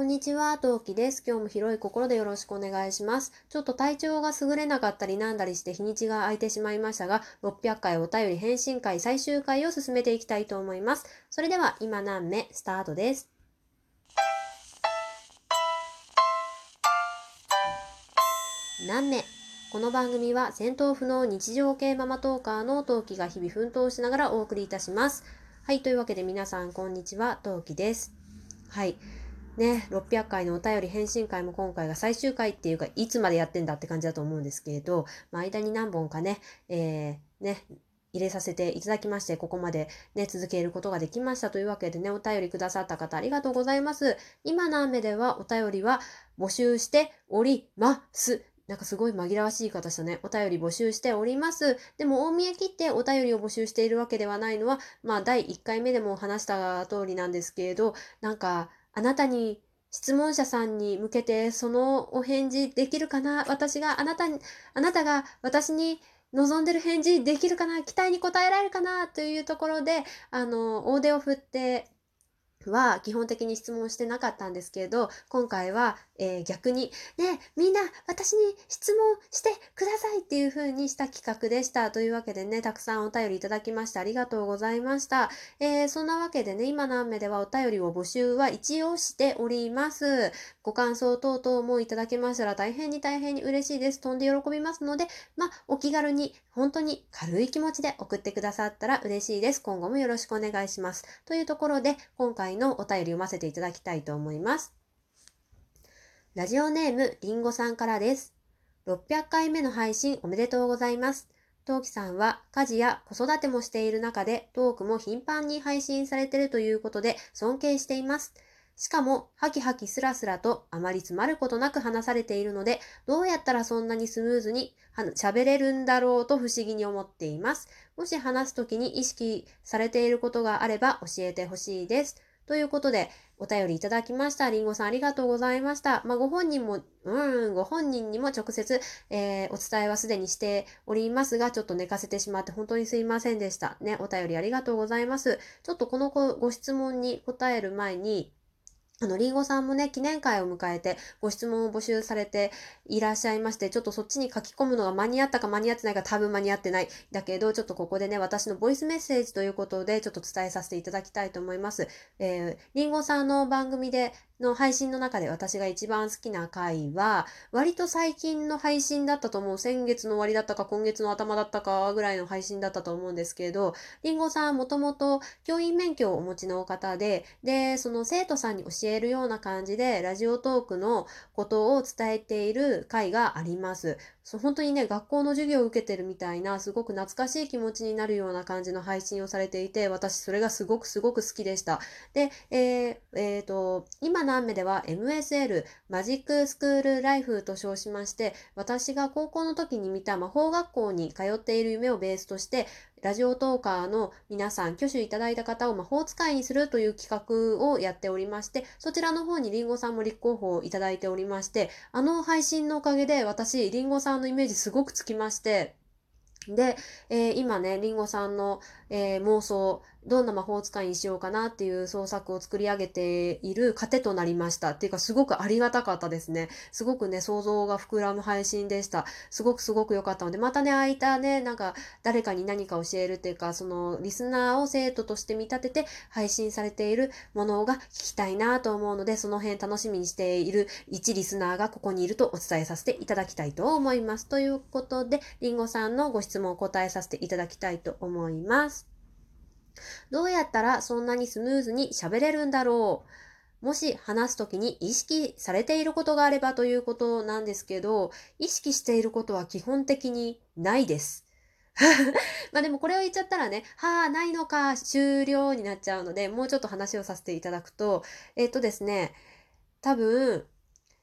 こんにちは、トウキです。今日も広い心でよろしくお願いします。ちょっと体調が優れなかったりなんだりして日にちが空いてしまいましたが、600回お便り返信会最終回を進めていきたいと思います。それでは今何目スタートです。何目？この番組は戦闘不能日常系ママトーカーのトウキが日々奮闘しながらお送りいたします。はい、というわけで皆さんこんにちは、トウキです。はい。ね、600回のお便り返信会も今回が最終回っていうか、いつまでやってんだって感じだと思うんですけれど、まあ、間に何本かね、えー、ね、入れさせていただきまして、ここまでね、続けることができましたというわけでね、お便りくださった方ありがとうございます。今の雨ではお便りは募集しております。なんかすごい紛らわしい方したね。お便り募集しております。でも、大見え切ってお便りを募集しているわけではないのは、まあ、第1回目でも話した通りなんですけれど、なんか、あなたに、質問者さんに向けて、そのお返事できるかな？私があなたに、あなたが私に望んでる返事できるかな？期待に応えられるかな？というところで、あの、大手を振って、は基本的に質問してなかったんですけれど、今回は、えー逆に、ねみんな私に質問してくださいっていう風にした企画でした。というわけでね、たくさんお便りいただきましてありがとうございました。えーそんなわけでね、今の雨ではお便りを募集は一応しております。ご感想等々もいただけましたら大変に大変に嬉しいです。飛んで喜びますので、まあ、お気軽に、本当に軽い気持ちで送ってくださったら嬉しいです。今後もよろしくお願いします。というところで、今回のお便り読ませていただきたいと思います。ラジオネーム、りんごさんからです。600回目の配信おめでとうございます。トウキさんは家事や子育てもしている中でトークも頻繁に配信されているということで尊敬しています。しかも、ハキハキスラスラとあまり詰まることなく話されているので、どうやったらそんなにスムーズに喋れるんだろうと不思議に思っています。もし話すときに意識されていることがあれば教えてほしいです。ということで、お便りいただきました。りんごさんありがとうございました。まあ、ご本人も、うん、ご本人にも直接、えーお伝えはすでにしておりますが、ちょっと寝かせてしまって本当にすいませんでした。ね、お便りありがとうございます。ちょっとこのごご質問に答える前に、あの、りんごさんもね、記念会を迎えて、ご質問を募集されていらっしゃいまして、ちょっとそっちに書き込むのが間に合ったか間に合ってないか多分間に合ってない。だけど、ちょっとここでね、私のボイスメッセージということで、ちょっと伝えさせていただきたいと思います。えー、りんごさんの番組で、の配信の中で私が一番好きな回は、割と最近の配信だったと思う。先月の終わりだったか、今月の頭だったかぐらいの配信だったと思うんですけど、りんごさんもともと教員免許をお持ちの方で、で、その生徒さんに教えるような感じで、ラジオトークのことを伝えている回があります。そう本当にね、学校の授業を受けてるみたいな、すごく懐かしい気持ちになるような感じの配信をされていて、私それがすごくすごく好きでした。で、えーえーと、今のアンメでは MSL、マジックスクールライフと称しまして、私が高校の時に見た魔法学校に通っている夢をベースとして、ラジオトーカーの皆さん、挙手いただいた方を魔法使いにするという企画をやっておりまして、そちらの方にリンゴさんも立候補をいただいておりまして、あの配信のおかげで私、リンゴさんのイメージすごくつきまして、で、えー今ね、リンゴさんの、えー妄想、どんな魔法使いにしようかなっていう創作を作り上げている糧となりました。っていうか、すごくありがたかったですね。すごくね、想像が膨らむ配信でした。すごくすごく良かったので、またね、空いたね、なんか、誰かに何か教えるっていうか、その、リスナーを生徒として見立てて配信されているものが聞きたいなと思うので、その辺楽しみにしている一リスナーがここにいるとお伝えさせていただきたいと思います。ということで、りんごさんのご質問を答えさせていただきたいと思います。どうやったらそんなにスムーズに喋れるんだろうもし話すときに意識されていることがあればということなんですけど、意識していることは基本的にないです。まあでもこれを言っちゃったらね、はあ、ないのか、終了になっちゃうので、もうちょっと話をさせていただくと、えっとですね、多分、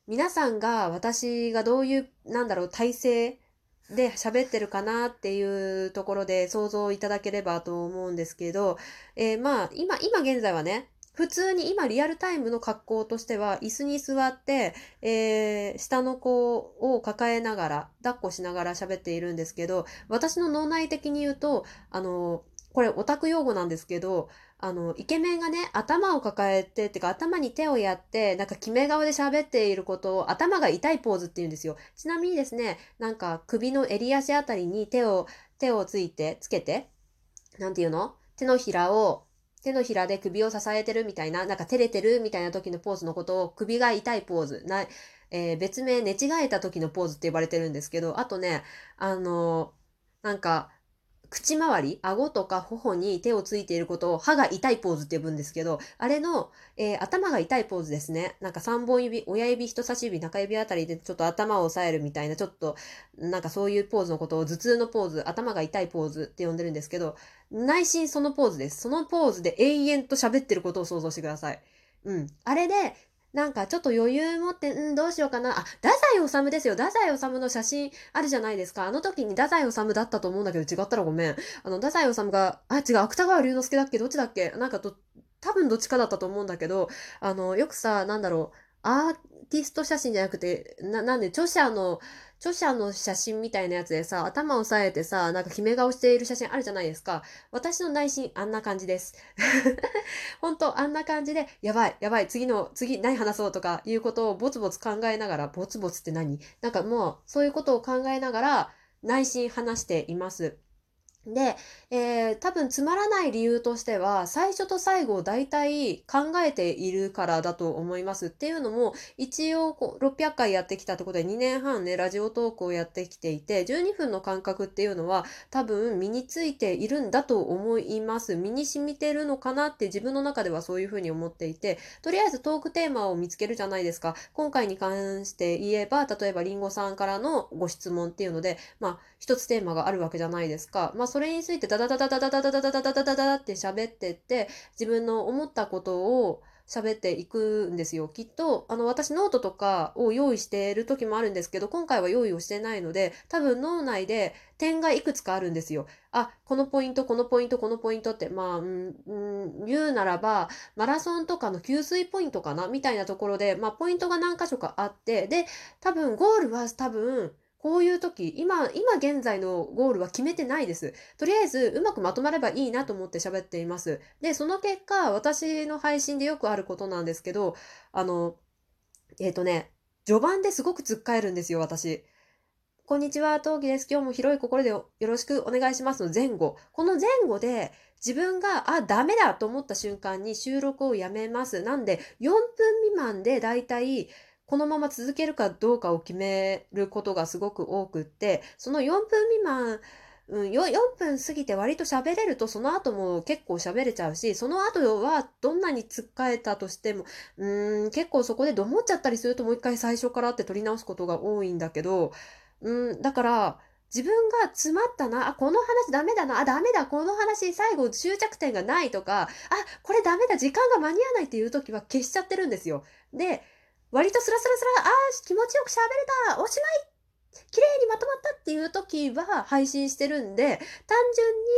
皆さんが私がどういう、なんだろう、体勢で喋ってるかなっていうところで想像いただければと思うんですけど、えーまあ、今、今現在はね、普通に今リアルタイムの格好としては椅子に座って、えー下の子を抱えながら、抱っこしながら喋っているんですけど、私の脳内的に言うと、あの、これオタク用語なんですけど、あの、イケメンがね、頭を抱えて、ってか頭に手をやって、なんか決め顔で喋っていることを頭が痛いポーズって言うんですよ。ちなみにですね、なんか首の襟足あたりに手を、手をついて、つけて、なんていうの？手のひらを、手のひらで首を支えてるみたいな、なんか照れてるみたいな時のポーズのことを首が痛いポーズ。なえー、別名寝違えた時のポーズって呼ばれてるんですけど、あとね、あのー、なんか、口周り、顎とか頬に手をついていることを歯が痛いポーズって呼ぶんですけど、あれの、えー、頭が痛いポーズですね。なんか3本指、親指、人差し指、中指あたりでちょっと頭を押さえるみたいな、ちょっと、なんかそういうポーズのことを頭痛のポーズ、頭が痛いポーズって呼んでるんですけど、内心そのポーズです。そのポーズで永遠と喋ってることを想像してください。うん。あれで、なんかちょっと余裕持って、うん、どうしようかな。あ、太宰治ですよ。太宰治の写真あるじゃないですか。あの時に太宰治だったと思うんだけど違ったらごめん。あの、太宰治が、あ、違う、芥川龍之介だっけ？どっちだっけ？なんかと、多分どっちかだったと思うんだけど、あの、よくさ、なんだろう、アーティスト写真じゃなくて、な、なんで、著者の、著者の写真みたいなやつでさ、頭を押さえてさ、なんか決め顔している写真あるじゃないですか。私の内心、あんな感じです。本当あんな感じで、やばい、やばい、次の、次何話そうとかいうことをボツボツ考えながら、ボツボツって何？なんかもう、そういうことを考えながら、内心話しています。で、えー、多分つまらない理由としては、最初と最後を大体考えているからだと思います。っていうのも、一応こう600回やってきたってことで2年半ね、ラジオトークをやってきていて、12分の間隔っていうのは多分身についているんだと思います。身に染みてるのかなって自分の中ではそういうふうに思っていて、とりあえずトークテーマを見つけるじゃないですか。今回に関して言えば、例えばりんごさんからのご質問っていうので、まあ、一つテーマがあるわけじゃないですか。まあ、それについてダダダダダダダダダダダダダダって喋ってって、自分の思ったことを喋っていくんですよ。きっと、あの、私ノートとかを用意している時もあるんですけど、今回は用意をしてないので、多分脳内で点がいくつかあるんですよ。あ、このポイント、このポイント、このポイントって、まあ、うん、言うならば、マラソンとかの給水ポイントかなみたいなところで、まあ、ポイントが何箇所かあって、で、多分、ゴールは多分、こういう時、今、今現在のゴールは決めてないです。とりあえず、うまくまとまればいいなと思って喋っています。で、その結果、私の配信でよくあることなんですけど、あの、えっ、ー、とね、序盤ですごくつっかえるんですよ、私。こんにちは、陶器です。今日も広い心でよろしくお願いしますの前後。この前後で自分が、あ、ダメだと思った瞬間に収録をやめます。なんで、4分未満でだいたいこのまま続けるかどうかを決めることがすごく多くって、その4分未満、うん、4, 分過ぎて割と喋れるとその後も結構喋れちゃうし、その後はどんなにつっかえたとしても、うん、結構そこでどもっちゃったりするともう一回最初からって取り直すことが多いんだけど、うん、だから、自分が詰まったな、あ、この話ダメだな、あ、ダメだ、この話最後終着点がないとか、あ、これダメだ、時間が間に合わないっていう時は消しちゃってるんですよ。で、割とスラスラスラ、あー、気持ちよく喋れた、おしまい綺麗にまとまったっていう時は配信してるんで、単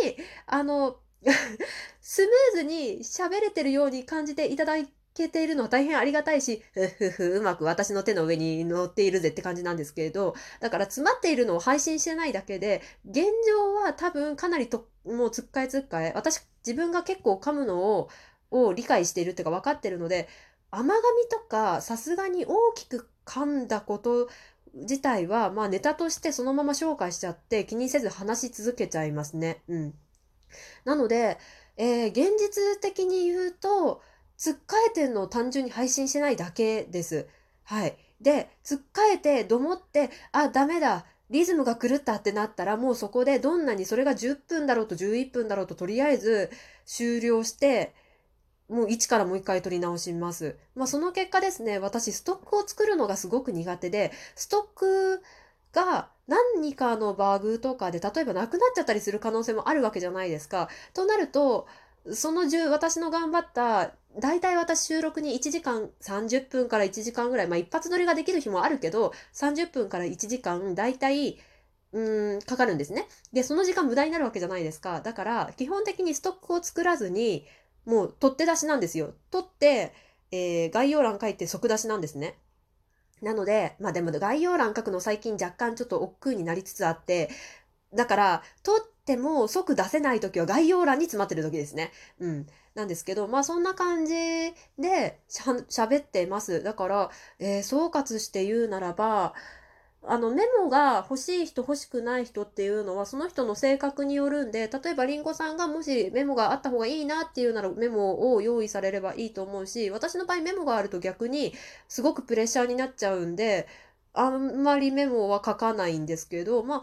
純に、あの、スムーズに喋れてるように感じていただけているのは大変ありがたいし、ふふふ、うまく私の手の上に乗っているぜって感じなんですけれど、だから詰まっているのを配信してないだけで、現状は多分かなりと、もうつっかえつっかえ、私自分が結構噛むのを、を理解しているっていうか分かってるので、甘噛みとかさすがに大きく噛んだこと自体は、まあネタとしてそのまま紹介しちゃって気にせず話し続けちゃいますね。うん。なので、えー、現実的に言うと、つっかえてんのを単純に配信してないだけです。はい。で、つっかえて、どもって、あ、ダメだ。リズムが狂ったってなったら、もうそこでどんなにそれが10分だろうと11分だろうと、とりあえず終了して、もう一からもう一回取り直します。まあその結果ですね、私ストックを作るのがすごく苦手で、ストックが何かのバグとかで例えばなくなっちゃったりする可能性もあるわけじゃないですか。となると、その10、私の頑張った、大体私収録に1時間30分から1時間ぐらい、まあ一発撮りができる日もあるけど、30分から1時間、大体、うん、かかるんですね。で、その時間無駄になるわけじゃないですか。だから、基本的にストックを作らずに、もう取って出しなんですよ。取って、えー、概要欄書いて即出しなんですね。なので、まあでも概要欄書くの最近若干ちょっと億劫になりつつあって、だから、取っても即出せない時は概要欄に詰まってる時ですね。うん。なんですけど、まあそんな感じでしゃ喋ってます。だから、えー、総括して言うならば、あのメモが欲しい人欲しくない人っていうのはその人の性格によるんで例えばりんごさんがもしメモがあった方がいいなっていうならメモを用意されればいいと思うし私の場合メモがあると逆にすごくプレッシャーになっちゃうんであんまりメモは書かないんですけどまあ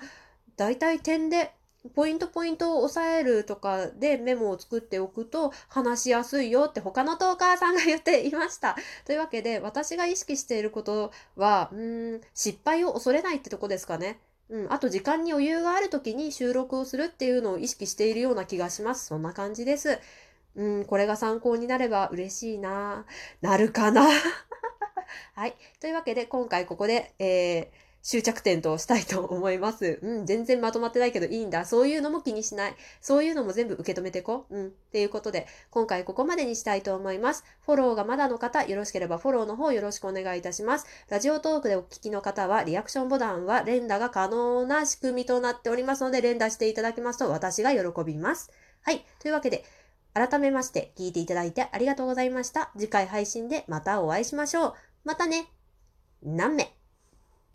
大体点でポイントポイントを押さえるとかでメモを作っておくと話しやすいよって他のトーカーさんが言っていました。というわけで私が意識していることは、うん、失敗を恐れないってとこですかね。うん、あと時間に余裕がある時に収録をするっていうのを意識しているような気がします。そんな感じです。うん、これが参考になれば嬉しいな。なるかな はい。というわけで今回ここで、えー終着点としたいと思います。うん、全然まとまってないけどいいんだ。そういうのも気にしない。そういうのも全部受け止めてこう。うん。っていうことで、今回ここまでにしたいと思います。フォローがまだの方、よろしければフォローの方よろしくお願いいたします。ラジオトークでお聞きの方は、リアクションボタンは連打が可能な仕組みとなっておりますので、連打していただけますと私が喜びます。はい。というわけで、改めまして聞いていただいてありがとうございました。次回配信でまたお会いしましょう。またね。何名？